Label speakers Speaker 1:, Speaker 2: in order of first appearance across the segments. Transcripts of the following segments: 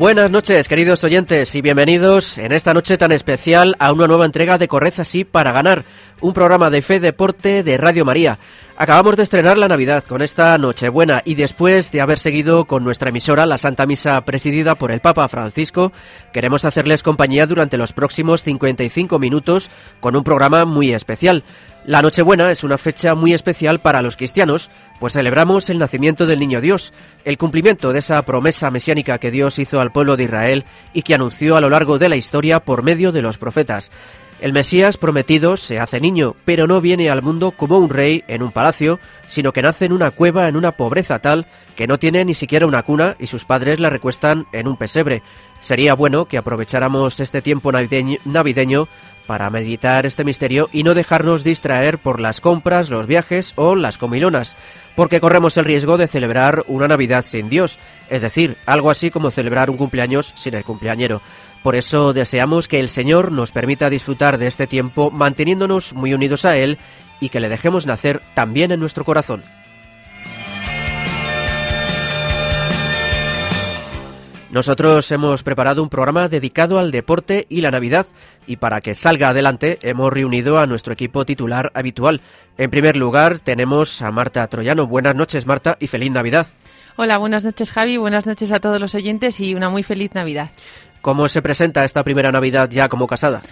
Speaker 1: Buenas noches, queridos oyentes, y bienvenidos en esta noche tan especial a una nueva entrega de Corred así para ganar, un programa de fe deporte de Radio María. Acabamos de estrenar la Navidad con esta Nochebuena y después de haber seguido con nuestra emisora la Santa Misa presidida por el Papa Francisco, queremos hacerles compañía durante los próximos 55 minutos con un programa muy especial. La Nochebuena es una fecha muy especial para los cristianos, pues celebramos el nacimiento del Niño Dios, el cumplimiento de esa promesa mesiánica que Dios hizo al pueblo de Israel y que anunció a lo largo de la historia por medio de los profetas. El Mesías prometido se hace niño, pero no viene al mundo como un rey en un palacio, sino que nace en una cueva en una pobreza tal que no tiene ni siquiera una cuna y sus padres la recuestan en un pesebre. Sería bueno que aprovecháramos este tiempo navideño, para meditar este misterio y no dejarnos distraer por las compras, los viajes o las comilonas, porque corremos el riesgo de celebrar una Navidad sin Dios, es decir, algo así como celebrar un cumpleaños sin el cumpleañero. Por eso deseamos que el Señor nos permita disfrutar de este tiempo manteniéndonos muy unidos a Él y que le dejemos nacer también en nuestro corazón. Nosotros hemos preparado un programa dedicado al deporte y la Navidad y para que salga adelante hemos reunido a nuestro equipo titular habitual. En primer lugar tenemos a Marta Troyano. Buenas noches Marta y feliz Navidad.
Speaker 2: Hola, buenas noches Javi, buenas noches a todos los oyentes y una muy feliz Navidad.
Speaker 1: ¿Cómo se presenta esta primera Navidad ya como casada?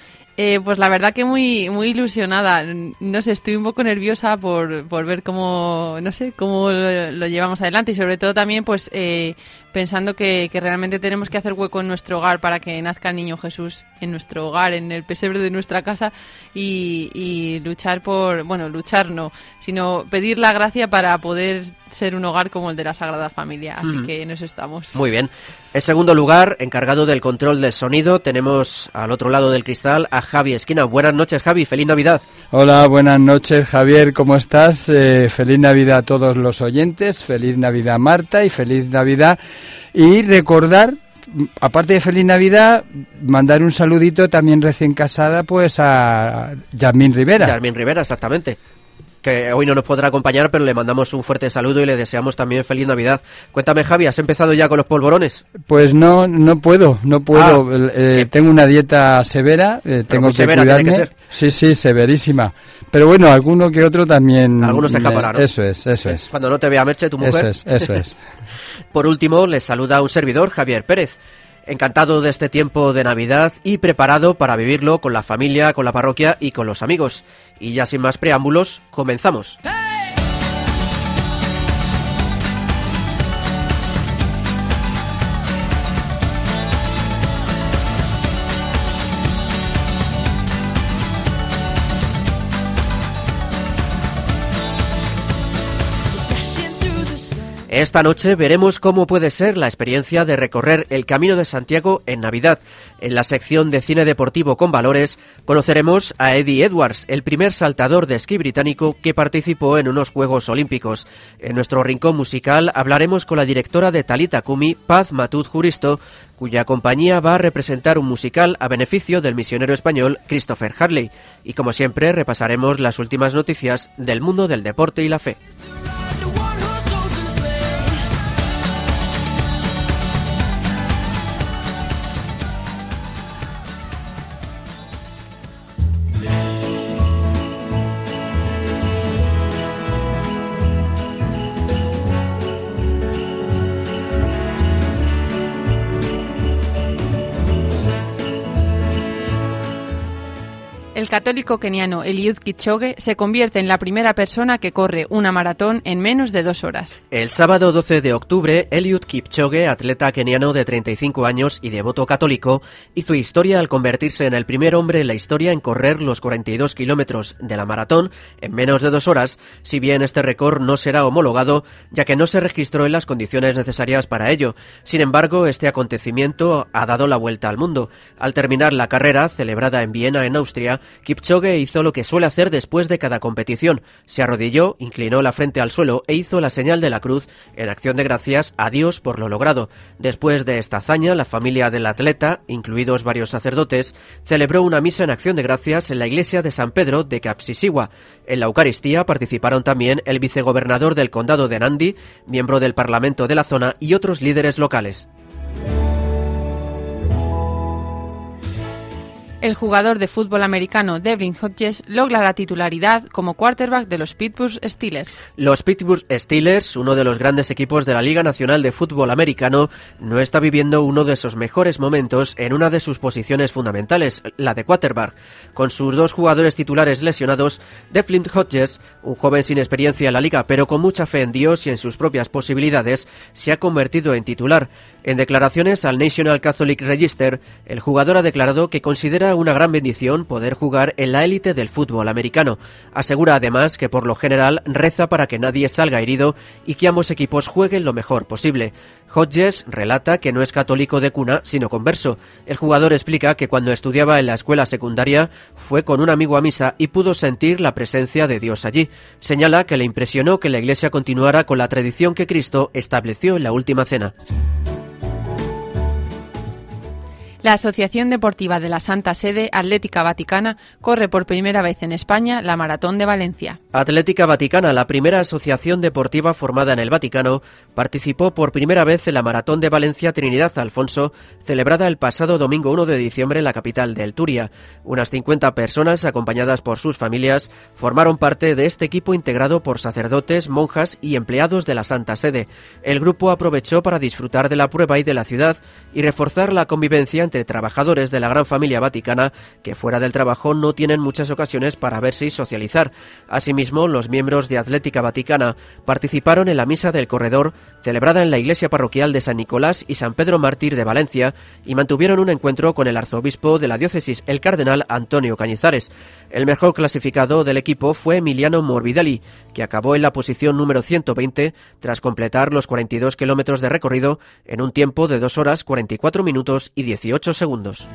Speaker 2: Eh, pues la verdad que muy muy ilusionada. No sé, estoy un poco nerviosa por, por ver cómo, no sé, cómo lo, llevamos adelante y sobre todo también pues eh, pensando que, que, realmente tenemos que hacer hueco en nuestro hogar para que nazca el niño Jesús en nuestro hogar, en el pesebre de nuestra casa y, y luchar por, bueno, luchar no, sino pedir la gracia para poder ser un hogar como el de la Sagrada Familia. Así que en eso estamos.
Speaker 1: Muy bien. En segundo lugar, encargado del control del sonido, tenemos al otro lado del cristal a Javi Esquina. Buenas noches, Javi. Feliz Navidad.
Speaker 3: Hola, buenas noches, Javier. ¿Cómo estás? Eh, feliz Navidad a todos los oyentes. Feliz Navidad, Marta. Y feliz Navidad. Y recordar aparte de feliz Navidad, mandar un saludito también recién casada pues a Yasmín Rivera.
Speaker 1: Yasmín Rivera, exactamente que hoy no nos podrá acompañar, pero le mandamos un fuerte saludo y le deseamos también feliz Navidad. Cuéntame, Javi, ¿has empezado ya con los polvorones?
Speaker 3: Pues no, no puedo, no puedo. Ah, eh, tengo una dieta severa, eh, tengo que severa, cuidarme. Tiene que ser. Sí, sí, severísima. Pero bueno, alguno que otro también.
Speaker 1: Algunos se.
Speaker 3: Eso es, eso es.
Speaker 1: Cuando no te vea Merche, tu mujer.
Speaker 3: Eso es, eso es.
Speaker 1: Por último, les saluda un servidor, Javier Pérez. Encantado de este tiempo de Navidad y preparado para vivirlo con la familia, con la parroquia y con los amigos. Y ya sin más preámbulos, comenzamos. Esta noche veremos cómo puede ser la experiencia de recorrer el Camino de Santiago en Navidad. En la sección de cine deportivo con valores conoceremos a Eddie Edwards, el primer saltador de esquí británico que participó en unos Juegos Olímpicos. En nuestro rincón musical hablaremos con la directora de Talita Kumi, Paz Matud Juristo, cuya compañía va a representar un musical a beneficio del misionero español Christopher Harley. Y como siempre repasaremos las últimas noticias del mundo del deporte y la fe.
Speaker 2: El católico keniano Eliud Kipchoge se convierte en la primera persona que corre una maratón en menos de dos horas.
Speaker 1: El sábado 12 de octubre, Eliud Kipchoge, atleta keniano de 35 años y devoto católico, hizo historia al convertirse en el primer hombre en la historia en correr los 42 kilómetros de la maratón en menos de dos horas, si bien este récord no será homologado, ya que no se registró en las condiciones necesarias para ello. Sin embargo, este acontecimiento ha dado la vuelta al mundo. Al terminar la carrera, celebrada en Viena, en Austria, Kipchoge hizo lo que suele hacer después de cada competición. Se arrodilló, inclinó la frente al suelo e hizo la señal de la cruz en acción de gracias a Dios por lo logrado. Después de esta hazaña, la familia del atleta, incluidos varios sacerdotes, celebró una misa en acción de gracias en la iglesia de San Pedro de Capsisiwa. En la Eucaristía participaron también el vicegobernador del condado de Nandi, miembro del Parlamento de la zona y otros líderes locales.
Speaker 2: El jugador de fútbol americano Devlin Hodges logra la titularidad como quarterback de los Pittsburgh Steelers.
Speaker 1: Los Pittsburgh Steelers, uno de los grandes equipos de la Liga Nacional de Fútbol Americano, no está viviendo uno de sus mejores momentos en una de sus posiciones fundamentales, la de quarterback. Con sus dos jugadores titulares lesionados, Devlin Hodges, un joven sin experiencia en la liga pero con mucha fe en Dios y en sus propias posibilidades, se ha convertido en titular. En declaraciones al National Catholic Register, el jugador ha declarado que considera una gran bendición poder jugar en la élite del fútbol americano. Asegura además que por lo general reza para que nadie salga herido y que ambos equipos jueguen lo mejor posible. Hodges relata que no es católico de cuna, sino converso. El jugador explica que cuando estudiaba en la escuela secundaria fue con un amigo a misa y pudo sentir la presencia de Dios allí. Señala que le impresionó que la Iglesia continuara con la tradición que Cristo estableció en la última cena.
Speaker 2: La Asociación Deportiva de la Santa Sede Atlética Vaticana corre por primera vez en España la Maratón de Valencia.
Speaker 1: Atlética Vaticana, la primera asociación deportiva formada en el Vaticano, participó por primera vez en la Maratón de Valencia Trinidad Alfonso, celebrada el pasado domingo 1 de diciembre en la capital del Turia. Unas 50 personas, acompañadas por sus familias, formaron parte de este equipo integrado por sacerdotes, monjas y empleados de la Santa Sede. El grupo aprovechó para disfrutar de la prueba y de la ciudad y reforzar la convivencia entre trabajadores de la gran familia vaticana que fuera del trabajo no tienen muchas ocasiones para verse y socializar. Asimismo, los miembros de Atlética Vaticana participaron en la misa del corredor celebrada en la iglesia parroquial de San Nicolás y San Pedro Mártir de Valencia y mantuvieron un encuentro con el arzobispo de la diócesis, el cardenal Antonio Cañizares. El mejor clasificado del equipo fue Emiliano Morbidelli, que acabó en la posición número 120 tras completar los 42 kilómetros de recorrido en un tiempo de 2 horas 44 minutos y 18 segundos.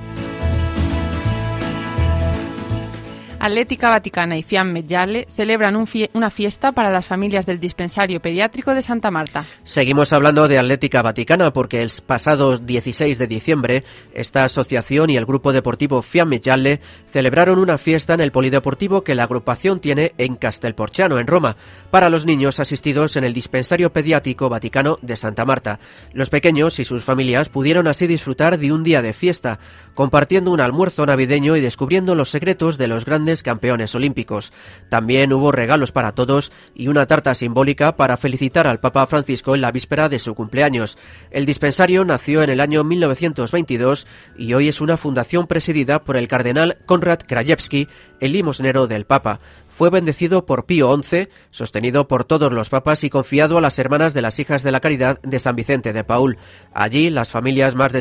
Speaker 2: Atlética Vaticana y Fiamme Gialle celebran una fiesta para las familias del dispensario pediátrico de Santa Marta.
Speaker 1: Seguimos hablando de Atlética Vaticana porque el pasado 16 de diciembre esta asociación y el grupo deportivo Fiamme Gialle celebraron una fiesta en el polideportivo que la agrupación tiene en Castelporciano, en Roma, para los niños asistidos en el dispensario pediátrico vaticano de Santa Marta. Los pequeños y sus familias pudieron así disfrutar de un día de fiesta, compartiendo un almuerzo navideño y descubriendo los secretos de los grandes campeones olímpicos. También hubo regalos para todos y una tarta simbólica para felicitar al Papa Francisco en la víspera de su cumpleaños. El dispensario nació en el año 1922 y hoy es una fundación presidida por el cardenal Konrad Krajewski, el limosnero del Papa fue bendecido por Pío XI, sostenido por todos los papas y confiado a las hermanas de las hijas de la caridad de San Vicente de Paul. Allí, las familias más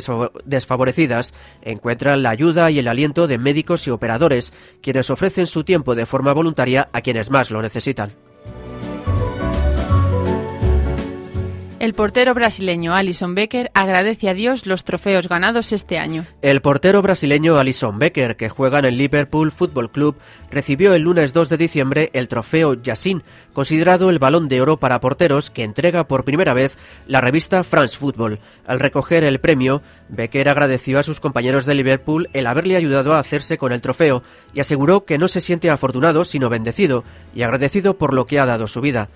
Speaker 1: desfavorecidas encuentran la ayuda y el aliento de médicos y operadores, quienes ofrecen su tiempo de forma voluntaria a quienes más lo necesitan.
Speaker 2: El portero brasileño Alison Becker agradece a Dios los trofeos ganados este año.
Speaker 1: El portero brasileño Alison Becker, que juega en el Liverpool Football Club, recibió el lunes 2 de diciembre el trofeo Yassin, considerado el balón de oro para porteros que entrega por primera vez la revista France Football. Al recoger el premio, Becker agradeció a sus compañeros de Liverpool el haberle ayudado a hacerse con el trofeo y aseguró que no se siente afortunado sino bendecido y agradecido por lo que ha dado su vida.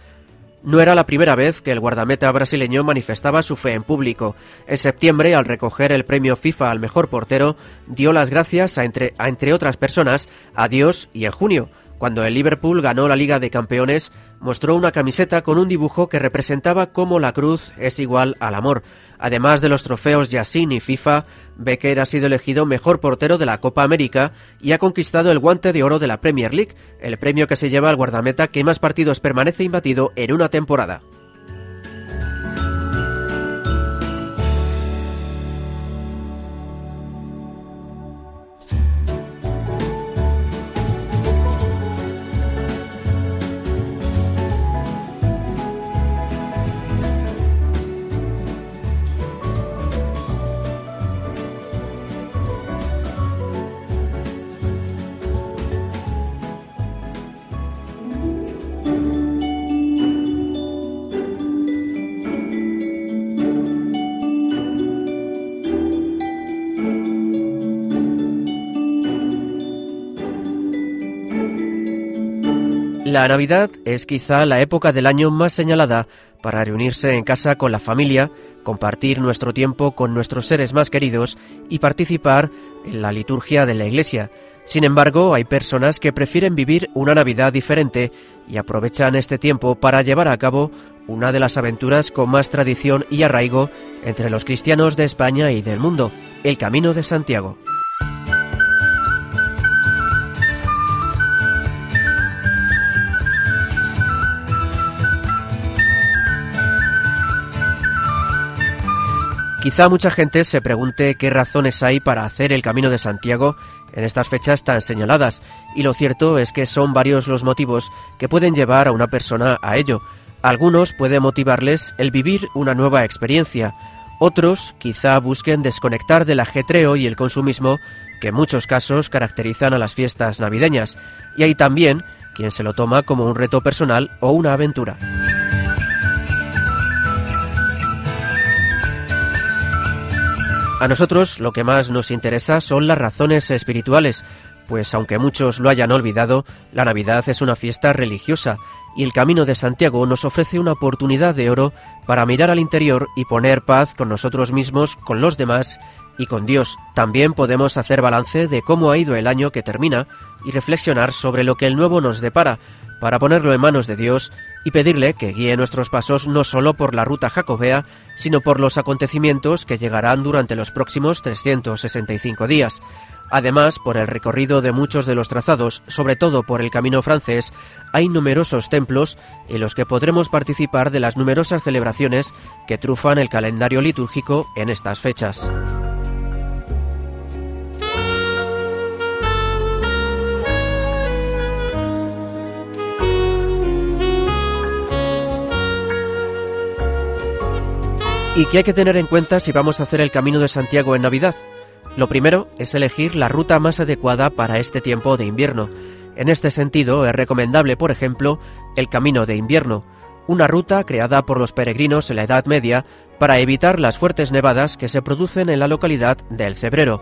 Speaker 1: No era la primera vez que el guardameta brasileño manifestaba su fe en público. En septiembre, al recoger el premio FIFA al mejor portero, dio las gracias a entre, a entre otras personas a Dios y en junio, cuando el Liverpool ganó la Liga de Campeones, mostró una camiseta con un dibujo que representaba cómo la cruz es igual al amor. Además de los trofeos Yassin y FIFA, Becker ha sido elegido mejor portero de la Copa América y ha conquistado el guante de oro de la Premier League, el premio que se lleva al guardameta que más partidos permanece imbatido en una temporada. La Navidad es quizá la época del año más señalada para reunirse en casa con la familia, compartir nuestro tiempo con nuestros seres más queridos y participar en la liturgia de la Iglesia. Sin embargo, hay personas que prefieren vivir una Navidad diferente y aprovechan este tiempo para llevar a cabo una de las aventuras con más tradición y arraigo entre los cristianos de España y del mundo, el Camino de Santiago. Quizá mucha gente se pregunte qué razones hay para hacer el Camino de Santiago en estas fechas tan señaladas, y lo cierto es que son varios los motivos que pueden llevar a una persona a ello. algunos puede motivarles el vivir una nueva experiencia, otros quizá busquen desconectar del ajetreo y el consumismo que en muchos casos caracterizan a las fiestas navideñas, y hay también quien se lo toma como un reto personal o una aventura. A nosotros lo que más nos interesa son las razones espirituales, pues aunque muchos lo hayan olvidado, la Navidad es una fiesta religiosa y el Camino de Santiago nos ofrece una oportunidad de oro para mirar al interior y poner paz con nosotros mismos, con los demás y con Dios. También podemos hacer balance de cómo ha ido el año que termina y reflexionar sobre lo que el nuevo nos depara, para ponerlo en manos de Dios y pedirle que guíe nuestros pasos no solo por la ruta jacobea, sino por los acontecimientos que llegarán durante los próximos 365 días. Además, por el recorrido de muchos de los trazados, sobre todo por el camino francés, hay numerosos templos en los que podremos participar de las numerosas celebraciones que trufan el calendario litúrgico en estas fechas. ¿Y qué hay que tener en cuenta si vamos a hacer el Camino de Santiago en Navidad? Lo primero es elegir la ruta más adecuada para este tiempo de invierno. En este sentido, es recomendable, por ejemplo, el Camino de Invierno, una ruta creada por los peregrinos en la Edad Media para evitar las fuertes nevadas que se producen en la localidad de El Cebrero.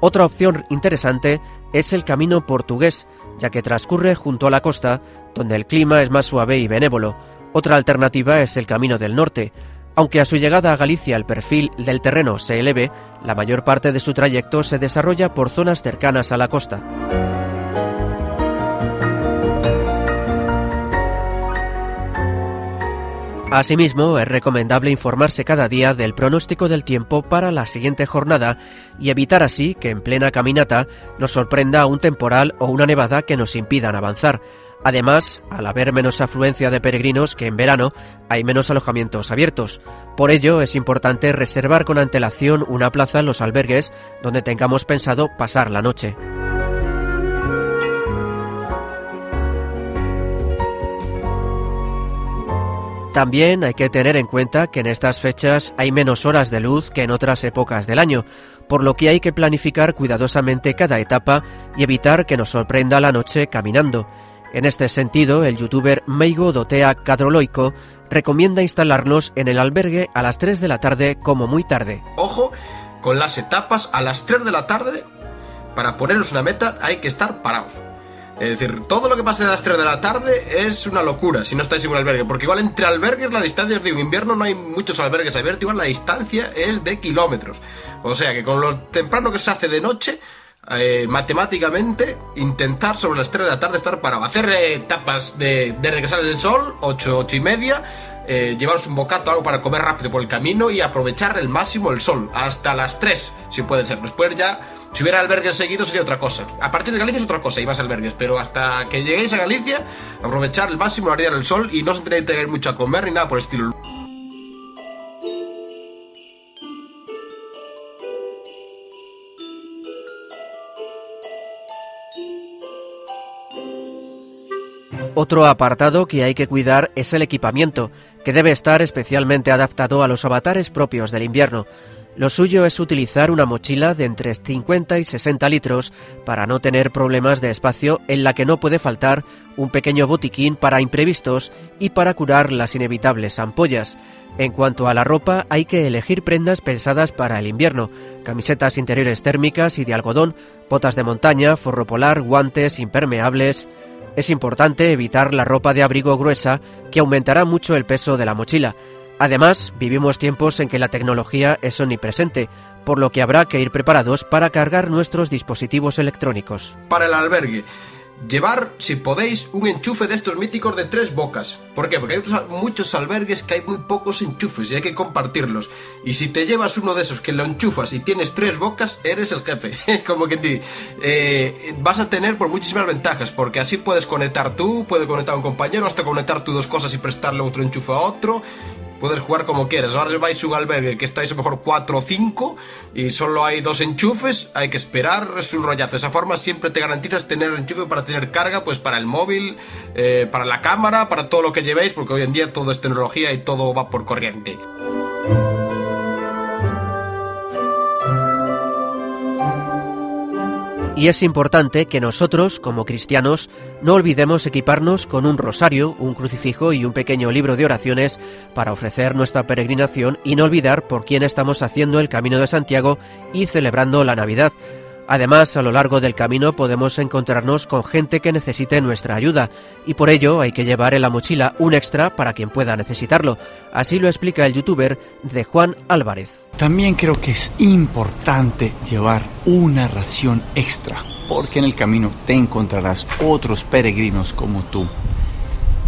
Speaker 1: Otra opción interesante es el Camino Portugués, ya que transcurre junto a la costa, donde el clima es más suave y benévolo. Otra alternativa es el Camino del Norte, aunque a su llegada a Galicia el perfil del terreno se eleve, la mayor parte de su trayecto se desarrolla por zonas cercanas a la costa. Asimismo, es recomendable informarse cada día del pronóstico del tiempo para la siguiente jornada y evitar así que en plena caminata nos sorprenda un temporal o una nevada que nos impidan avanzar. Además, al haber menos afluencia de peregrinos que en verano, hay menos alojamientos abiertos. Por ello, es importante reservar con antelación una plaza en los albergues donde tengamos pensado pasar la noche. También hay que tener en cuenta que en estas fechas hay menos horas de luz que en otras épocas del año, por lo que hay que planificar cuidadosamente cada etapa y evitar que nos sorprenda la noche caminando. En este sentido, el youtuber Meigo Dotea Cadroloico recomienda instalarnos en el albergue a las 3 de la tarde como muy tarde.
Speaker 4: Ojo con las etapas a las 3 de la tarde. Para ponernos una meta hay que estar parados. Es decir, todo lo que pase a las 3 de la tarde es una locura si no estáis en un albergue. Porque igual entre albergues la distancia, digo, invierno no hay muchos albergues abiertos, igual la distancia es de kilómetros. O sea que con lo temprano que se hace de noche, eh, matemáticamente intentar sobre las 3 de la tarde estar parado. Hacer etapas de, desde que sale el sol, 8, 8 y media, eh, llevaros un bocato, algo para comer rápido por el camino y aprovechar el máximo el sol, hasta las 3, si puede ser. Después ya, si hubiera albergues seguidos sería otra cosa. A partir de Galicia es otra cosa, y más albergues, pero hasta que lleguéis a Galicia, aprovechar el máximo la del sol y no se tenéis que ir mucho a comer ni nada por el estilo.
Speaker 1: Otro apartado que hay que cuidar es el equipamiento, que debe estar especialmente adaptado a los avatares propios del invierno. Lo suyo es utilizar una mochila de entre 50 y 60 litros para no tener problemas de espacio en la que no puede faltar un pequeño botiquín para imprevistos y para curar las inevitables ampollas. En cuanto a la ropa, hay que elegir prendas pensadas para el invierno, camisetas interiores térmicas y de algodón, botas de montaña, forro polar, guantes impermeables, es importante evitar la ropa de abrigo gruesa que aumentará mucho el peso de la mochila. Además, vivimos tiempos en que la tecnología es omnipresente, por lo que habrá que ir preparados para cargar nuestros dispositivos electrónicos.
Speaker 4: Para el albergue, Llevar, si podéis, un enchufe de estos míticos de tres bocas. ¿Por qué? Porque hay muchos albergues que hay muy pocos enchufes y hay que compartirlos. Y si te llevas uno de esos que lo enchufas y tienes tres bocas, eres el jefe. Como que eh, vas a tener por muchísimas ventajas, porque así puedes conectar tú, puedes conectar a un compañero, hasta conectar tú dos cosas y prestarle otro enchufe a otro puedes jugar como quieras. Ahora vais a un albergue que estáis a lo mejor 4 o 5 y solo hay dos enchufes, hay que esperar, es un rollazo. De esa forma siempre te garantizas tener enchufe para tener carga, pues para el móvil, eh, para la cámara, para todo lo que llevéis, porque hoy en día todo es tecnología y todo va por corriente.
Speaker 1: Y es importante que nosotros, como cristianos, no olvidemos equiparnos con un rosario, un crucifijo y un pequeño libro de oraciones para ofrecer nuestra peregrinación y no olvidar por quién estamos haciendo el Camino de Santiago y celebrando la Navidad. Además, a lo largo del camino podemos encontrarnos con gente que necesite nuestra ayuda y por ello hay que llevar en la mochila un extra para quien pueda necesitarlo. Así lo explica el youtuber de Juan Álvarez.
Speaker 5: También creo que es importante llevar una ración extra porque en el camino te encontrarás otros peregrinos como tú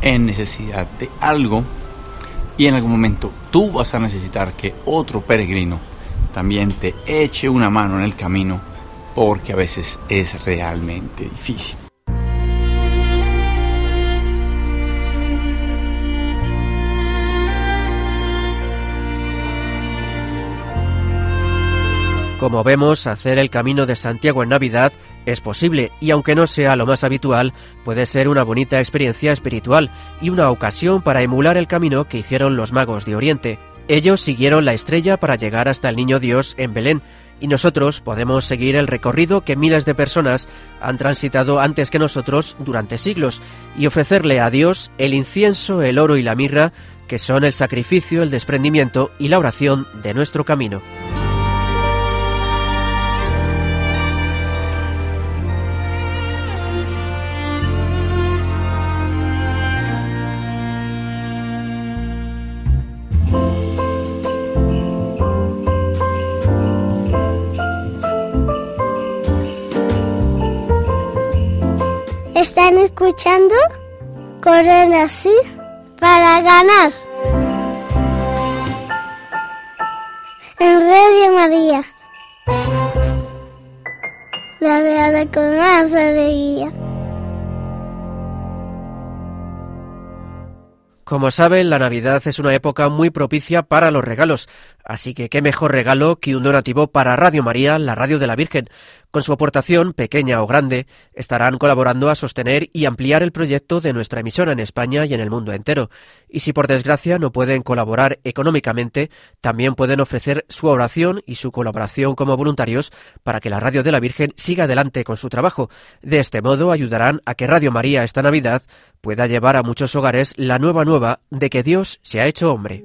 Speaker 5: en necesidad de algo y en algún momento tú vas a necesitar que otro peregrino también te eche una mano en el camino porque a veces es realmente difícil.
Speaker 1: Como vemos, hacer el camino de Santiago en Navidad es posible y aunque no sea lo más habitual, puede ser una bonita experiencia espiritual y una ocasión para emular el camino que hicieron los magos de Oriente. Ellos siguieron la estrella para llegar hasta el Niño Dios en Belén, y nosotros podemos seguir el recorrido que miles de personas han transitado antes que nosotros durante siglos y ofrecerle a Dios el incienso, el oro y la mirra, que son el sacrificio, el desprendimiento y la oración de nuestro camino.
Speaker 6: Escuchando Corren así para ganar. En Radio María. La verdad con más alegría.
Speaker 1: Como saben, la Navidad es una época muy propicia para los regalos, así que qué mejor regalo que un donativo para Radio María, la radio de la Virgen. Con su aportación, pequeña o grande, estarán colaborando a sostener y ampliar el proyecto de nuestra emisora en España y en el mundo entero. Y si por desgracia no pueden colaborar económicamente, también pueden ofrecer su oración y su colaboración como voluntarios para que la Radio de la Virgen siga adelante con su trabajo. De este modo ayudarán a que Radio María esta Navidad pueda llevar a muchos hogares la nueva nueva de que Dios se ha hecho hombre.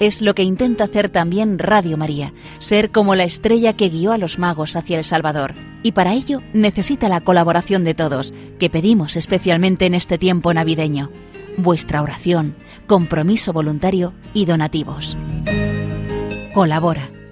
Speaker 7: Es lo que intenta hacer también Radio María, ser como la estrella que guió a los magos hacia el Salvador y para ello necesita la colaboración de todos, que pedimos especialmente en este tiempo navideño. Vuestra oración, compromiso voluntario y donativos. Colabora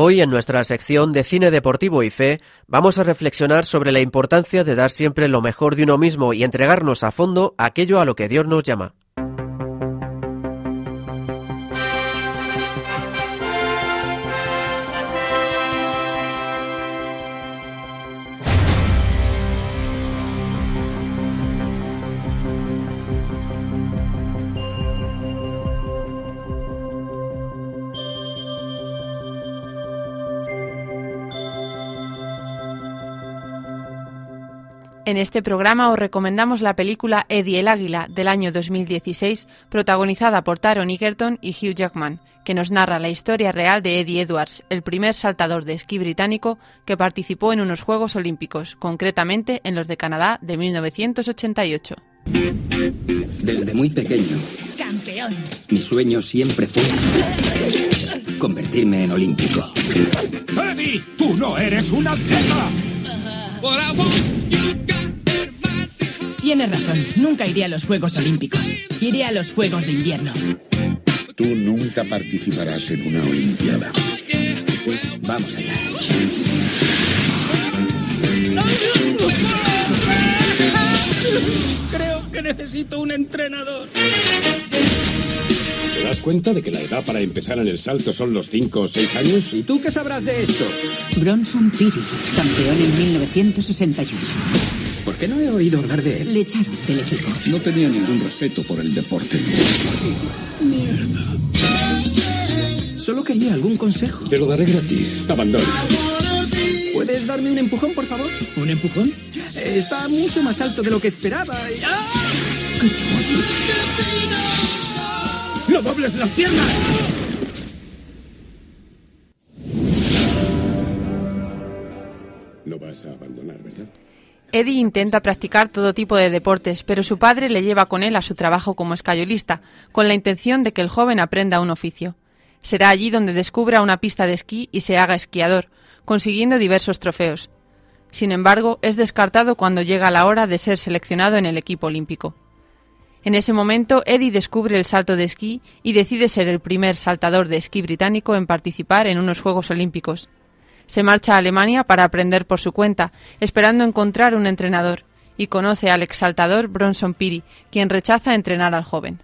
Speaker 1: Hoy en nuestra sección de cine deportivo y fe vamos a reflexionar sobre la importancia de dar siempre lo mejor de uno mismo y entregarnos a fondo aquello a lo que Dios nos llama.
Speaker 2: En este programa os recomendamos la película Eddie el Águila del año 2016, protagonizada por Taron Egerton y Hugh Jackman, que nos narra la historia real de Eddie Edwards, el primer saltador de esquí británico que participó en unos Juegos Olímpicos, concretamente en los de Canadá de 1988.
Speaker 8: Desde muy pequeño.
Speaker 9: Campeón.
Speaker 8: Mi sueño siempre fue convertirme en olímpico.
Speaker 9: Eddie, tú no eres un atleta.
Speaker 10: Tienes razón, nunca iré a los Juegos Olímpicos. Iré a los Juegos de Invierno.
Speaker 11: Tú nunca participarás en una Olimpiada.
Speaker 8: Vamos allá.
Speaker 10: Creo que necesito un entrenador.
Speaker 11: ¿Te das cuenta de que la edad para empezar en el salto son los 5 o 6 años?
Speaker 8: ¿Y tú qué sabrás de esto?
Speaker 12: Bronson Piri, campeón en 1968.
Speaker 8: ¿Por qué no he oído hablar de él?
Speaker 12: Le echaron del equipo.
Speaker 11: No tenía ningún respeto por el deporte.
Speaker 10: Mierda.
Speaker 8: Solo quería algún consejo.
Speaker 11: Te lo daré gratis. Abandona.
Speaker 8: ¿Puedes darme un empujón, por favor?
Speaker 10: ¿Un empujón?
Speaker 8: Está mucho más alto de lo que esperaba. y- ¡Ah!
Speaker 10: ¡No dobles las piernas!
Speaker 11: No vas a abandonar, ¿verdad?
Speaker 2: Eddie intenta practicar todo tipo de deportes, pero su padre le lleva con él a su trabajo como escayolista, con la intención de que el joven aprenda un oficio. Será allí donde descubra una pista de esquí y se haga esquiador, consiguiendo diversos trofeos. Sin embargo, es descartado cuando llega la hora de ser seleccionado en el equipo olímpico. En ese momento, Eddie descubre el salto de esquí y decide ser el primer saltador de esquí británico en participar en unos Juegos Olímpicos. Se marcha a Alemania para aprender por su cuenta, esperando encontrar un entrenador, y conoce al exsaltador Bronson Piri, quien rechaza entrenar al joven.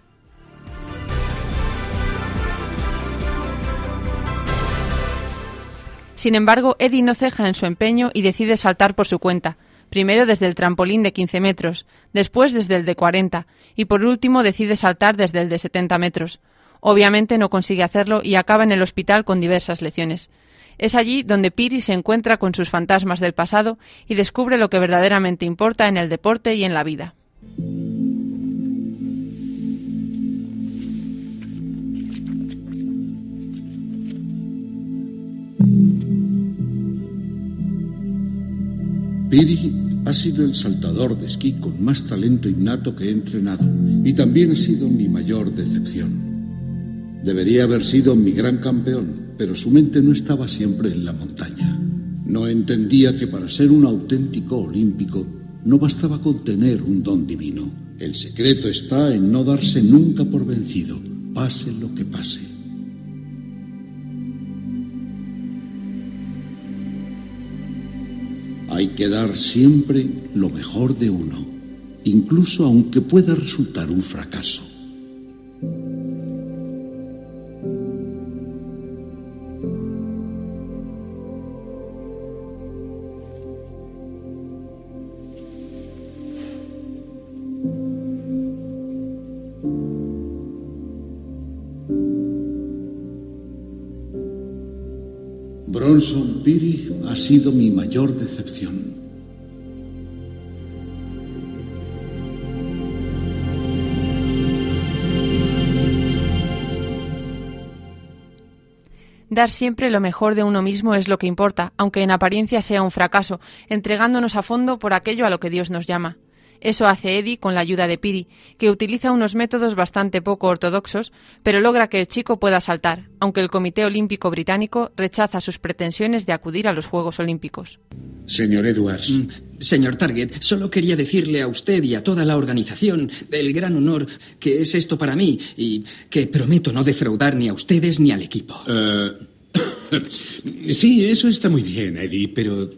Speaker 2: Sin embargo, Eddie no ceja en su empeño y decide saltar por su cuenta, primero desde el trampolín de 15 metros, después desde el de 40 y por último decide saltar desde el de 70 metros. Obviamente no consigue hacerlo y acaba en el hospital con diversas lesiones. Es allí donde Piri se encuentra con sus fantasmas del pasado y descubre lo que verdaderamente importa en el deporte y en la vida.
Speaker 11: Piri ha sido el saltador de esquí con más talento innato que he entrenado y también ha sido mi mayor decepción. Debería haber sido mi gran campeón, pero su mente no estaba siempre en la montaña. No entendía que para ser un auténtico olímpico no bastaba con tener un don divino. El secreto está en no darse nunca por vencido, pase lo que pase. Hay que dar siempre lo mejor de uno, incluso aunque pueda resultar un fracaso. Bronson Piri ha sido mi mayor decepción.
Speaker 2: Dar siempre lo mejor de uno mismo es lo que importa, aunque en apariencia sea un fracaso, entregándonos a fondo por aquello a lo que Dios nos llama. Eso hace Eddie con la ayuda de Piri, que utiliza unos métodos bastante poco ortodoxos, pero logra que el chico pueda saltar, aunque el Comité Olímpico Británico rechaza sus pretensiones de acudir a los Juegos Olímpicos.
Speaker 11: Señor Edwards.
Speaker 8: Mm, Señor Target, solo quería decirle a usted y a toda la organización el gran honor que es esto para mí y que prometo no defraudar ni a ustedes ni al equipo.
Speaker 13: Eh, sí, eso está muy bien, Eddie, pero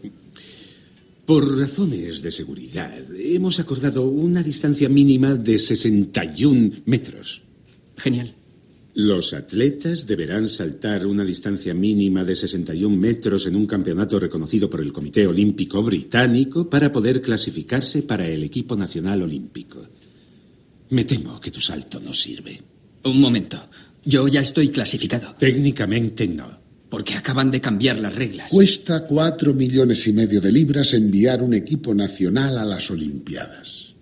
Speaker 13: por razones de seguridad hemos acordado una distancia mínima de 61 metros.
Speaker 8: Genial.
Speaker 13: Los atletas deberán saltar una distancia mínima de 61 metros en un campeonato reconocido por el Comité Olímpico Británico para poder clasificarse para el equipo nacional olímpico. Me temo que tu salto no sirve.
Speaker 8: Un momento. Yo ya estoy clasificado.
Speaker 13: Técnicamente no.
Speaker 8: Porque acaban de cambiar las reglas.
Speaker 11: Cuesta cuatro millones y medio de libras enviar un equipo nacional a las Olimpiadas.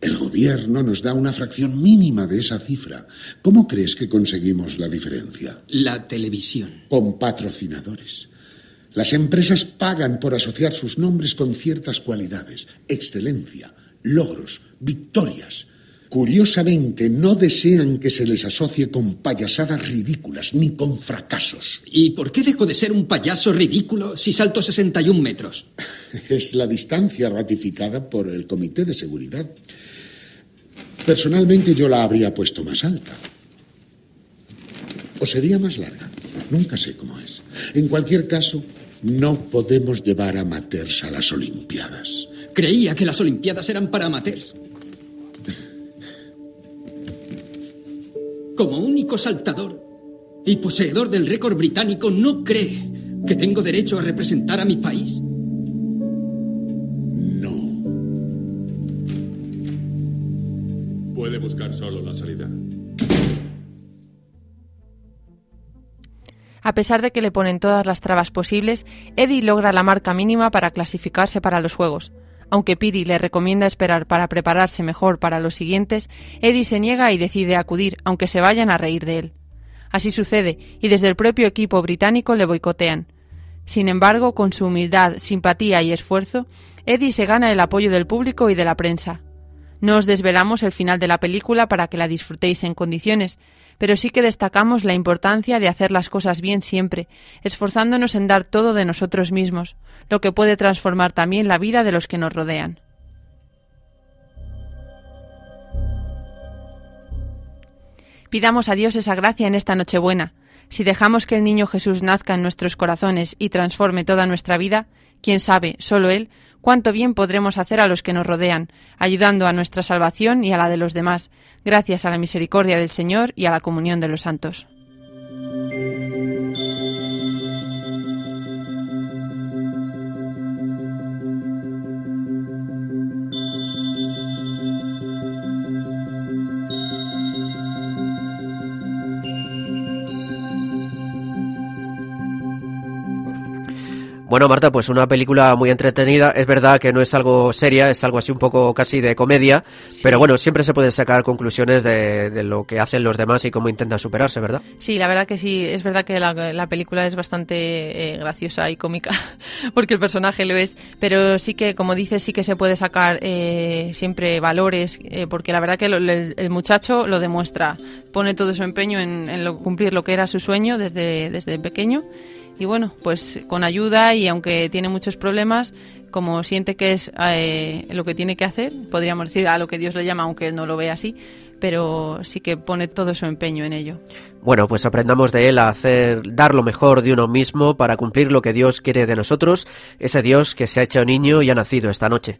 Speaker 11: El gobierno nos da una fracción mínima de esa cifra. ¿Cómo crees que conseguimos la diferencia?
Speaker 8: La televisión.
Speaker 11: Con patrocinadores. Las empresas pagan por asociar sus nombres con ciertas cualidades. Excelencia, logros, victorias. Curiosamente, no desean que se les asocie con payasadas ridículas ni con fracasos.
Speaker 8: ¿Y por qué dejo de ser un payaso ridículo si salto 61 metros?
Speaker 11: Es la distancia ratificada por el Comité de Seguridad. Personalmente yo la habría puesto más alta. O sería más larga. Nunca sé cómo es. En cualquier caso, no podemos llevar amateurs a las Olimpiadas.
Speaker 8: Creía que las Olimpiadas eran para amateurs. Como único saltador y poseedor del récord británico, ¿no cree que tengo derecho a representar a mi país?
Speaker 9: Puede buscar solo la salida.
Speaker 2: A pesar de que le ponen todas las trabas posibles, Eddie logra la marca mínima para clasificarse para los Juegos. Aunque Piri le recomienda esperar para prepararse mejor para los siguientes, Eddie se niega y decide acudir, aunque se vayan a reír de él. Así sucede, y desde el propio equipo británico le boicotean. Sin embargo, con su humildad, simpatía y esfuerzo, Eddie se gana el apoyo del público y de la prensa. No os desvelamos el final de la película para que la disfrutéis en condiciones, pero sí que destacamos la importancia de hacer las cosas bien siempre, esforzándonos en dar todo de nosotros mismos, lo que puede transformar también la vida de los que nos rodean. Pidamos a Dios esa gracia en esta Nochebuena. Si dejamos que el niño Jesús nazca en nuestros corazones y transforme toda nuestra vida, quién sabe, solo Él, cuánto bien podremos hacer a los que nos rodean, ayudando a nuestra salvación y a la de los demás, gracias a la misericordia del Señor y a la comunión de los santos.
Speaker 1: Bueno, Marta, pues una película muy entretenida. Es verdad que no es algo seria, es algo así un poco casi de comedia, pero bueno, siempre se pueden sacar conclusiones de, de, lo que hacen los demás y cómo intentan superarse, ¿verdad?
Speaker 2: Sí, la verdad que sí, es verdad que la, la película es bastante eh, graciosa y cómica, porque el personaje lo es, pero sí que, como dices, sí que se puede sacar eh, siempre valores, eh, porque la verdad que lo, el, el, muchacho lo demuestra, pone todo su empeño en, en lo, cumplir lo que era su sueño desde, desde pequeño y bueno, pues con ayuda y aunque tiene muchos problemas, como siente que es eh, lo que tiene que hacer, podríamos decir a lo que Dios le llama, aunque no lo ve así, pero sí que pone todo su empeño en ello.
Speaker 1: Bueno, pues aprendamos de él a hacer, dar lo mejor de uno mismo para cumplir lo que Dios quiere de nosotros, ese Dios que se ha hecho niño y ha nacido esta noche.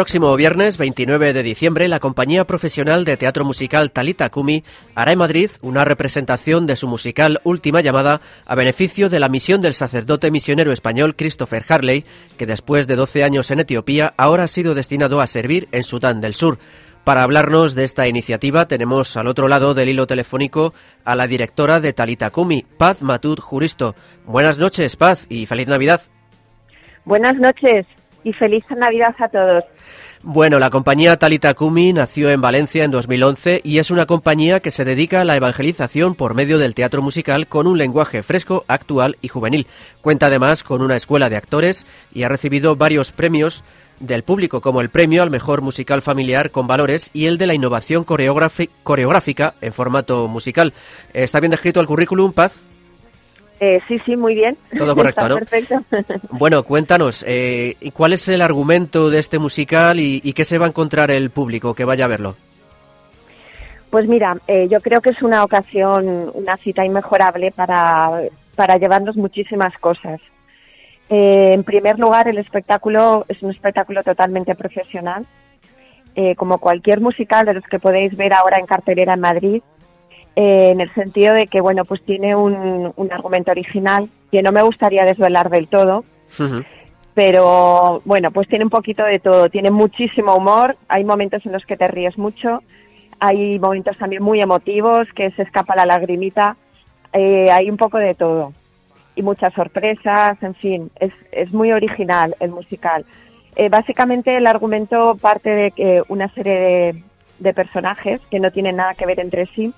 Speaker 1: Próximo viernes 29 de diciembre, la compañía profesional de teatro musical Talita Kumi hará en Madrid una representación de su musical Última Llamada a beneficio de la misión del sacerdote misionero español Christopher Harley, que después de 12 años en Etiopía ahora ha sido destinado a servir en Sudán del Sur. Para hablarnos de esta iniciativa tenemos al otro lado del hilo telefónico a la directora de Talita Kumi, Paz Matud Juristo. Buenas noches, Paz, y feliz Navidad.
Speaker 14: Buenas noches y feliz Navidad a todos.
Speaker 1: Bueno, la compañía Talita Kumi nació en Valencia en 2011 y es una compañía que se dedica a la evangelización por medio del teatro musical con un lenguaje fresco, actual y juvenil. Cuenta además con una escuela de actores y ha recibido varios premios del público, como el premio al mejor musical familiar con valores y el de la innovación coreográfica en formato musical. ¿Está bien descrito el currículum, Paz?
Speaker 14: Eh, sí, sí, muy bien.
Speaker 1: Todo correcto, ¿no?
Speaker 14: Perfecto.
Speaker 1: Bueno, cuéntanos, eh, ¿cuál es el argumento de este musical y, qué se va a encontrar el público que vaya a verlo?
Speaker 14: Pues mira, eh, yo creo que es una ocasión, una cita inmejorable para, para llevarnos muchísimas cosas. Eh, en primer lugar, el espectáculo es un espectáculo totalmente profesional. Como cualquier musical de los que podéis ver ahora en cartelera en Madrid, eh, en el sentido de que, bueno, pues tiene un, argumento original que no me gustaría desvelar del todo, pero bueno, pues tiene un poquito de todo. Tiene muchísimo humor, hay momentos en los que te ríes mucho, hay momentos también muy emotivos, que se escapa la lagrimita, hay un poco de todo y muchas sorpresas, en fin, es, es muy original el musical. Eh, básicamente el argumento parte de que una serie de, personajes que no tienen nada que ver entre sí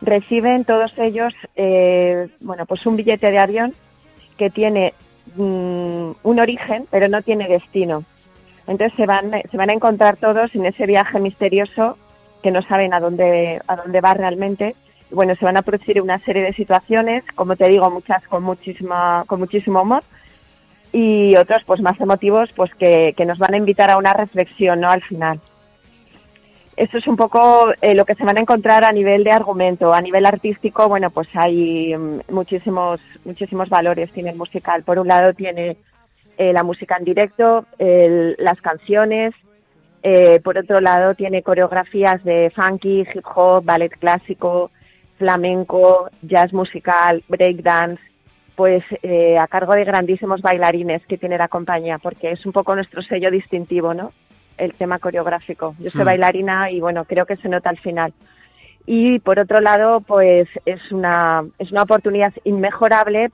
Speaker 14: reciben todos ellos eh, bueno pues un billete de avión que tiene mm, un origen pero no tiene destino entonces se van se van a encontrar todos en ese viaje misterioso que no saben a dónde a dónde va realmente bueno, se van a producir una serie de situaciones, como te digo, muchas con muchísima, con muchísimo humor y otros pues más emotivos pues que, nos van a invitar a una reflexión ¿no? al final. Esto es un poco eh, lo que se van a encontrar a nivel de argumento. A nivel artístico, bueno, pues hay mm, muchísimos, muchísimos valores tiene el musical. Por un lado tiene eh, la música en directo, las canciones, eh, por otro lado tiene coreografías de funky, hip hop, ballet clásico, flamenco, jazz musical, breakdance, pues eh, a cargo de grandísimos bailarines que tiene la compañía, porque es un poco nuestro sello distintivo, ¿no? El tema coreográfico. Yo soy hmm. bailarina y bueno, creo que se nota al final. Y por otro lado, pues es una, es una oportunidad inmejorable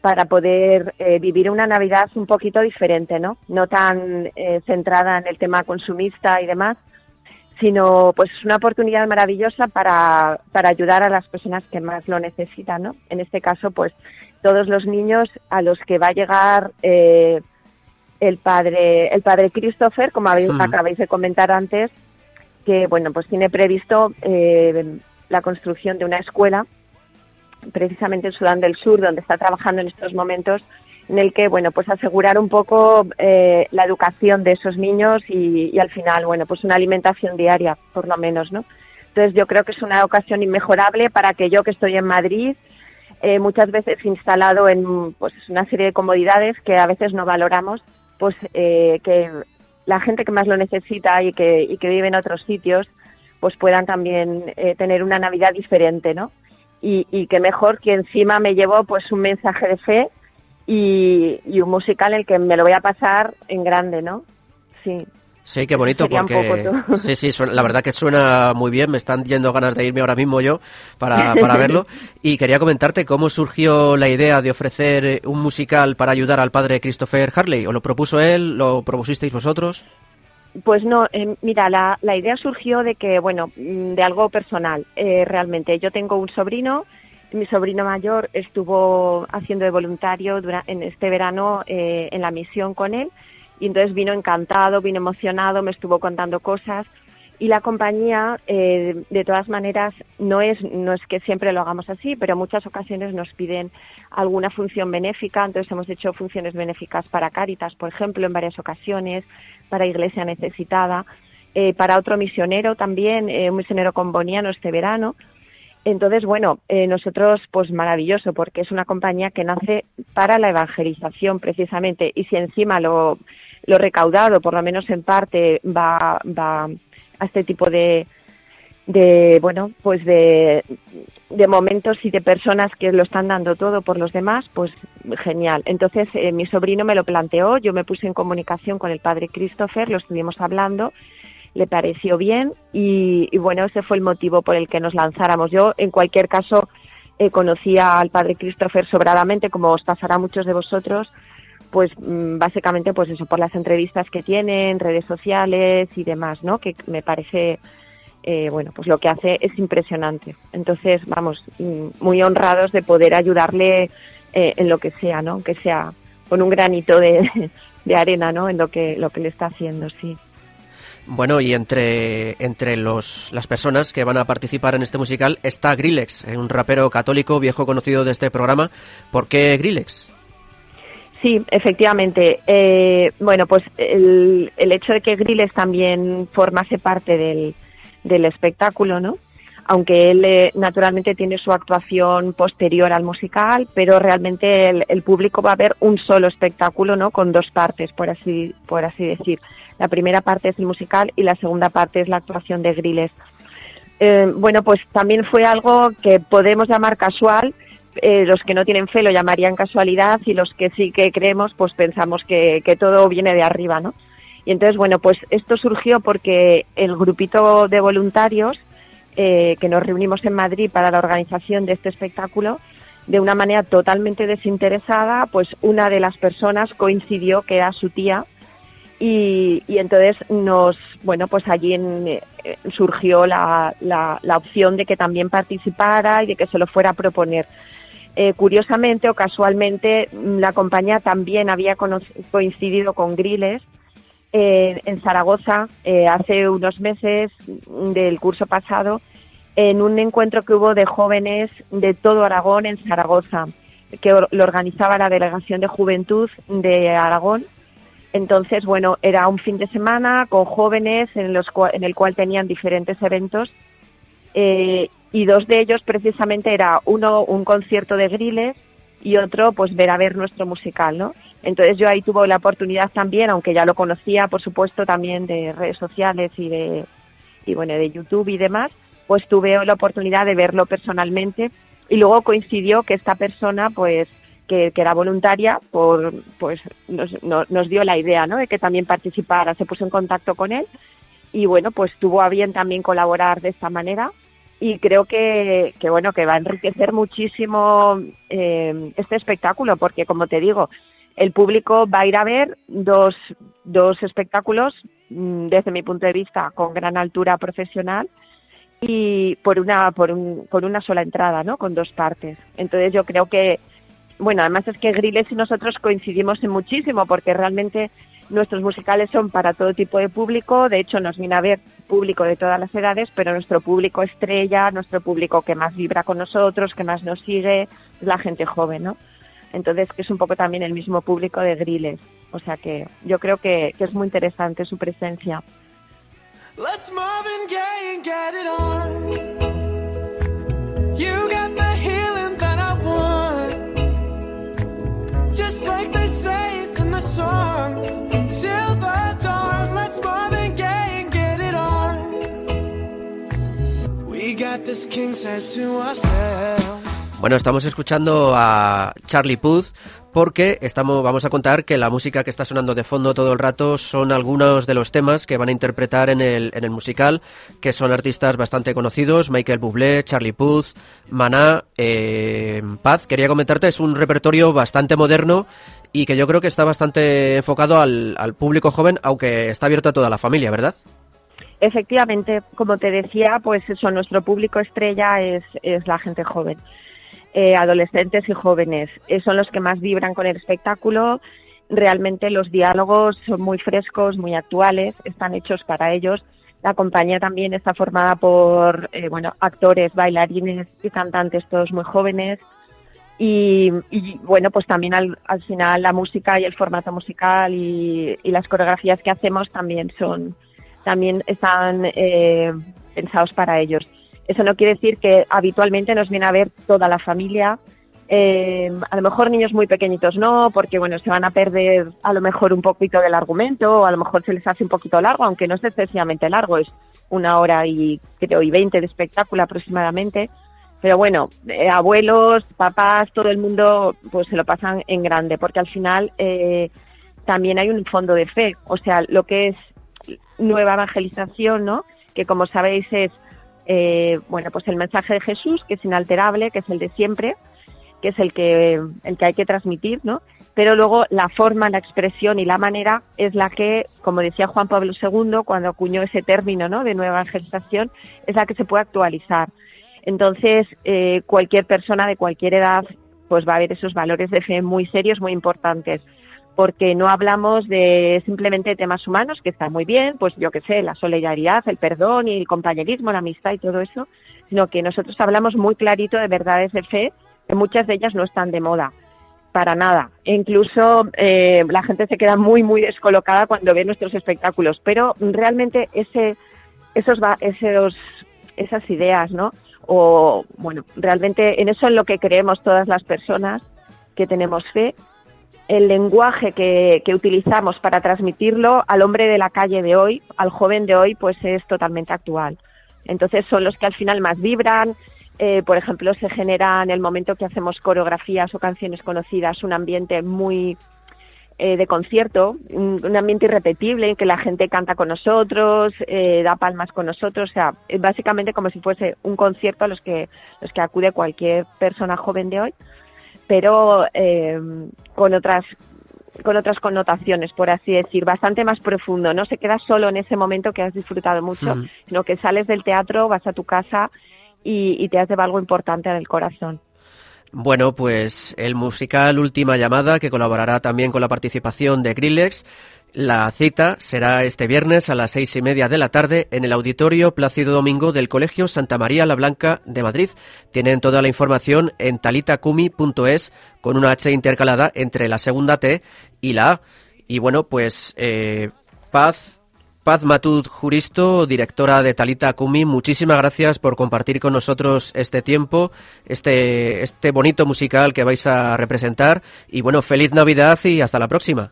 Speaker 14: para poder eh, vivir una Navidad un poquito diferente, ¿no? No tan eh, centrada en el tema consumista y demás, sino pues es una oportunidad maravillosa para, para ayudar a las personas que más lo necesitan, ¿no? En este caso, pues todos los niños a los que va a llegar eh, el padre el padre Christopher, como habéis, acabáis de comentar antes, que bueno pues tiene previsto eh, la construcción de una escuela precisamente en Sudán del Sur, donde está trabajando en estos momentos en el que, bueno, pues asegurar un poco eh, la educación de esos niños y, al final, bueno, pues una alimentación diaria, por lo menos, ¿no? Entonces yo creo que es una ocasión inmejorable para que yo que estoy en Madrid, eh, muchas veces instalado en pues una serie de comodidades que a veces no valoramos, pues eh, que la gente que más lo necesita y que, y que vive en otros sitios, pues puedan también tener una Navidad diferente, ¿no? Y, y que mejor que encima me llevo pues un mensaje de fe y, y un musical en el que me lo voy a pasar en grande, ¿no? Sí.
Speaker 1: Sí, qué bonito, porque sí, sí, suena- la verdad que suena muy bien, me están yendo ganas de irme ahora mismo yo para, para verlo. Y quería comentarte cómo surgió la idea de ofrecer un musical para ayudar al padre Christopher Harley. ¿O lo propuso él? ¿Lo propusisteis vosotros?
Speaker 14: Pues no, eh, mira, la, la idea surgió de que, bueno, mm, de algo personal, eh, realmente. Yo tengo un sobrino, mi sobrino mayor estuvo haciendo de voluntario dura- en este verano eh, en la misión con él y entonces vino encantado, vino emocionado, me estuvo contando cosas. Y la compañía, eh, de todas maneras, no es, no es que siempre lo hagamos así, pero en muchas ocasiones nos piden alguna función benéfica, entonces hemos hecho funciones benéficas para Cáritas, por ejemplo, en varias ocasiones, para Iglesia Necesitada, eh, para otro misionero también, eh, un misionero comboniano este verano. Entonces, bueno, nosotros, pues maravilloso, porque es una compañía que nace para la evangelización precisamente, y si encima lo, lo recaudado, por lo menos en parte, va, va a este tipo de, de bueno, pues de, de momentos y de personas que lo están dando todo por los demás, pues genial. Entonces, eh, mi sobrino me lo planteó, yo me puse en comunicación con el padre Christopher, lo estuvimos hablando, le pareció bien y, y bueno, ese fue el motivo por el que nos lanzáramos. Yo, en cualquier caso, eh, conocía al padre Christopher sobradamente, como os pasará a muchos de vosotros, pues mm, básicamente pues eso, por las entrevistas que tiene en redes sociales y demás, ¿no? Que me parece, eh, bueno, pues lo que hace es impresionante. Entonces, vamos, mm, muy honrados de poder ayudarle eh, en lo que sea, ¿no? Aunque sea con un granito de, de arena, ¿no? En lo que, lo que le está haciendo, sí.
Speaker 1: Bueno, y entre, entre los, las personas que van a participar en este musical está Grillex, un rapero católico viejo conocido de este programa. ¿Por qué Grillex?
Speaker 14: Sí, efectivamente. Eh, bueno, pues el, el hecho de que Grillex también formase parte del, del espectáculo, ¿no? Aunque él eh, naturalmente tiene su actuación posterior al musical, pero realmente el, el público va a ver un solo espectáculo, ¿no? Con dos partes, por así, por así decir. La primera parte es el musical y la segunda parte es la actuación de Grillex. Eh, bueno, pues también fue algo que podemos llamar casual, eh, los que no tienen fe lo llamarían casualidad y los que sí que creemos pues pensamos que, que todo viene de arriba, ¿no? Y entonces, bueno, pues esto surgió porque el grupito de voluntarios eh, que nos reunimos en Madrid para la organización de este espectáculo, de una manera totalmente desinteresada, pues una de las personas coincidió que era su tía y, entonces nos, bueno, pues allí en, eh, surgió la, la, la opción de que también participara y de que se lo fuera a proponer. Eh, curiosamente o casualmente, mm, la compañía también había coincidido con Griles eh, en Zaragoza eh, hace unos meses mm, del curso pasado en un encuentro que hubo de jóvenes de todo Aragón en Zaragoza, que lo organizaba la Delegación de Juventud de Aragón. Entonces, bueno, era un fin de semana con jóvenes en, los en el cual tenían diferentes eventos eh, y dos de ellos precisamente era uno un concierto de Griles y otro pues ver a ver nuestro musical, ¿no? Entonces yo ahí tuve la oportunidad también, aunque ya lo conocía, por supuesto, también de redes sociales y de y bueno de YouTube y demás, pues tuve la oportunidad de verlo personalmente y luego coincidió que esta persona pues que, que era voluntaria por pues nos, no- nos dio la idea ¿no? de que también participara se puso en contacto con él y bueno pues tuvo a bien también colaborar de esta manera y creo que, que bueno que va a enriquecer muchísimo eh, este espectáculo porque como te digo el público va a ir a ver dos, dos espectáculos mm, desde mi punto de vista con gran altura profesional y por una por un, con una sola entrada no con dos partes. Entonces yo creo que bueno además es que Griles y nosotros coincidimos en muchísimo porque realmente nuestros musicales son para todo tipo de público de hecho nos viene a ver público de todas las edades pero nuestro público estrella nuestro público que más vibra con nosotros que más nos sigue es la gente joven no entonces que es un poco también el mismo público de Griles o sea que yo creo que, es muy interesante su presencia
Speaker 15: Let's and get it on. You got the healing that I want. Just like the
Speaker 1: Bueno, estamos escuchando a Charlie Puth porque estamos, vamos a contar que la música que está sonando de fondo todo el rato son algunos de los temas que van a interpretar en el, en el musical, que son artistas bastante conocidos, Michael Bublé, Charlie Puth, Maná, eh, Paz. Quería comentarte, es un repertorio bastante moderno y que yo creo que está bastante enfocado al, al público joven, aunque está abierto a toda la familia, ¿verdad?
Speaker 14: Efectivamente, como te decía, pues eso, nuestro público estrella es, es la gente joven. Eh, adolescentes y jóvenes eh, son los que más vibran con el espectáculo. Realmente los diálogos son muy frescos, muy actuales, están hechos para ellos. La compañía también está formada por eh, bueno actores, bailarines y cantantes todos muy jóvenes. Y, bueno, pues también al, al, final la música y el formato musical y, y las coreografías que hacemos también son también están eh, pensados para ellos. Eso no quiere decir que habitualmente nos viene a ver toda la familia. Eh, a lo mejor niños muy pequeñitos no, porque bueno, se van a perder a lo mejor un poquito del argumento, o a lo mejor se les hace un poquito largo, aunque no es excesivamente largo, es una hora y creo y veinte de espectáculo aproximadamente. Pero bueno, eh, abuelos, papás, todo el mundo pues se lo pasan en grande, porque al final eh, también hay un fondo de fe, o sea, lo que es nueva evangelización, ¿no? Que como sabéis es eh, bueno, pues el mensaje de Jesús, que es inalterable, que es el de siempre, que es el que, el que hay que transmitir, ¿no? Pero luego la forma, la expresión y la manera es la que, como decía Juan Pablo II cuando acuñó ese término, ¿no? De nueva evangelización, es la que se puede actualizar. Entonces, eh, cualquier persona de cualquier edad, pues va a ver esos valores de fe muy serios, muy importantes porque no hablamos de simplemente temas humanos, que están muy bien, pues yo qué sé, la solidaridad, el perdón y el compañerismo, la amistad y todo eso, sino que nosotros hablamos muy clarito de verdades de fe, que muchas de ellas no están de moda, para nada. E incluso eh, la gente se queda muy, muy descolocada cuando ve nuestros espectáculos, pero realmente ese, esos, esos, esas ideas, ¿no? O, bueno, realmente en eso es lo que creemos todas las personas que tenemos fe el lenguaje que, que, utilizamos para transmitirlo al hombre de la calle de hoy, al joven de hoy, pues es totalmente actual. Entonces son los que al final más vibran. Eh, por ejemplo, se genera en el momento que hacemos coreografías o canciones conocidas un ambiente muy eh, de concierto, un, un, ambiente irrepetible en que la gente canta con nosotros, eh, da palmas con nosotros, o sea, es básicamente como si fuese un concierto a los que, los que acude cualquier persona joven de hoy pero eh, con otras con otras connotaciones, por así decir, bastante más profundo. No se queda solo en ese momento que has disfrutado mucho, mm. sino que sales del teatro, vas a tu casa y, y te hace algo importante en el corazón.
Speaker 1: Bueno, pues el musical Última Llamada, que colaborará también con la participación de Grillex, la cita será este viernes a las seis y media de la tarde en el Auditorio Plácido Domingo del Colegio Santa María la Blanca de Madrid. Tienen toda la información en talitacumi.es con una H intercalada entre la segunda T y la A. Y bueno, pues eh, Paz, Paz Matud Juristo, directora de Talita Kumi, muchísimas gracias por compartir con nosotros este tiempo, este, este bonito musical que vais a representar. Y bueno, feliz Navidad y hasta la próxima.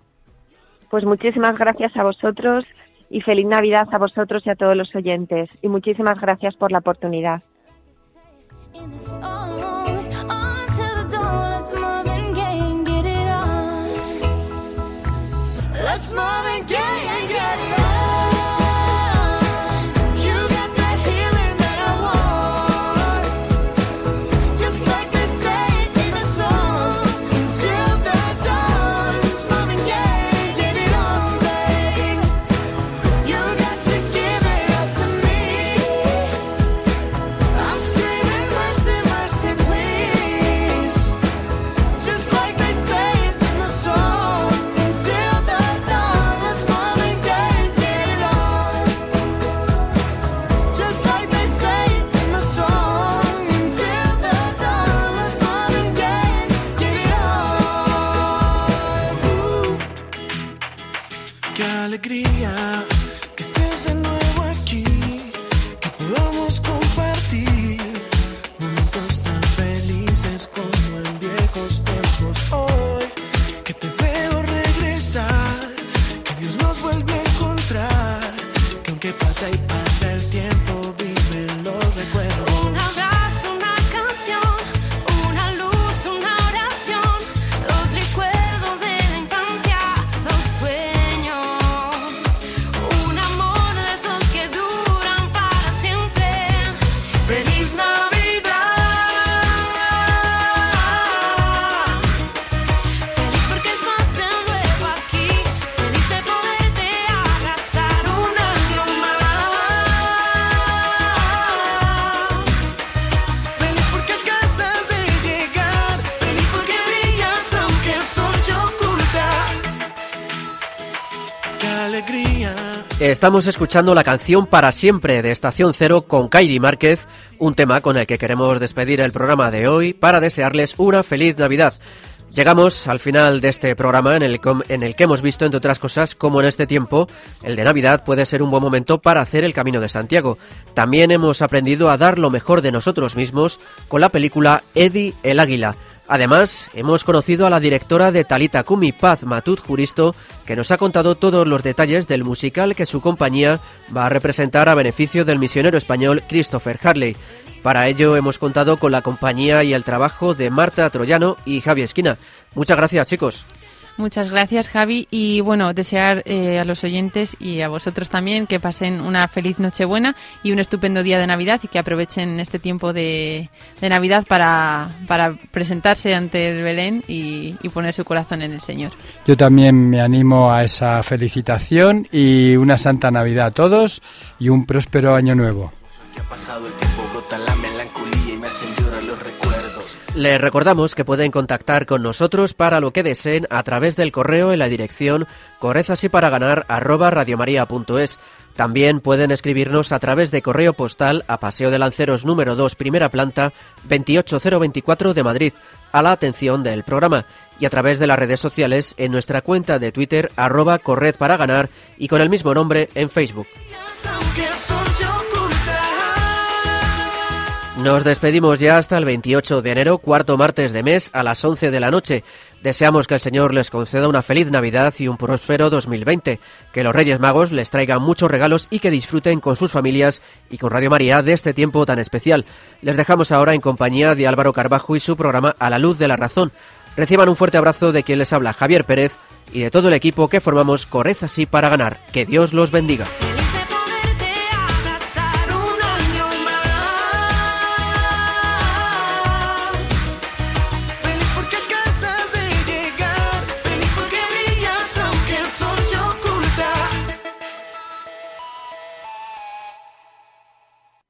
Speaker 14: Pues muchísimas gracias a vosotros y feliz Navidad a vosotros y a todos los oyentes. Y muchísimas gracias por la oportunidad. Let's
Speaker 1: Estamos escuchando la canción Para siempre de Estación Cero con Kairi Márquez, un tema con el que queremos despedir el programa de hoy para desearles una feliz Navidad. Llegamos al final de este programa en el, que hemos visto, entre otras cosas, cómo en este tiempo, el de Navidad puede ser un buen momento para hacer el Camino de Santiago. También hemos aprendido a dar lo mejor de nosotros mismos con la película Eddie el Águila. Además, hemos conocido a la directora de Talita Kumi, Paz Matut Juristo, que nos ha contado todos los detalles del musical que su compañía va a representar a beneficio del misionero español Christopher Harley. Para ello hemos contado con la compañía y el trabajo de Marta Troyano y Javi Esquina. Muchas gracias, chicos.
Speaker 2: Muchas gracias, Javi. Y bueno, desear eh, a los oyentes y a vosotros también que pasen una feliz Nochebuena y un estupendo día de Navidad y que aprovechen este tiempo de, de Navidad para, para, presentarse ante el Belén y, y, poner su corazón en el Señor.
Speaker 3: Yo también me animo a esa felicitación y una Santa Navidad a todos y un próspero Año Nuevo.
Speaker 15: Ya ha pasado el tiempo,
Speaker 1: Les recordamos que pueden contactar con nosotros para lo que deseen a través del correo en la dirección correzasiparaгаnar@radiomaria.es. También pueden escribirnos a través de correo postal a Paseo de Lanceros número 2, primera planta, 28024 de Madrid, a la atención del programa y a través de las redes sociales en nuestra cuenta de Twitter arroba corred para ganar y con el mismo nombre en Facebook. Nos despedimos ya hasta el 28 de enero, cuarto martes de mes, a las 11 de la noche. Deseamos que el Señor les conceda una feliz Navidad y un próspero 2020, que los Reyes Magos les traigan muchos regalos y que disfruten con sus familias y con Radio María de este tiempo tan especial. Les dejamos ahora en compañía de Álvaro Carbajo y su programa A la Luz de la Razón. Reciban un fuerte abrazo de quien les habla Javier Pérez y de todo el equipo que formamos Correza así para ganar. Que Dios los bendiga.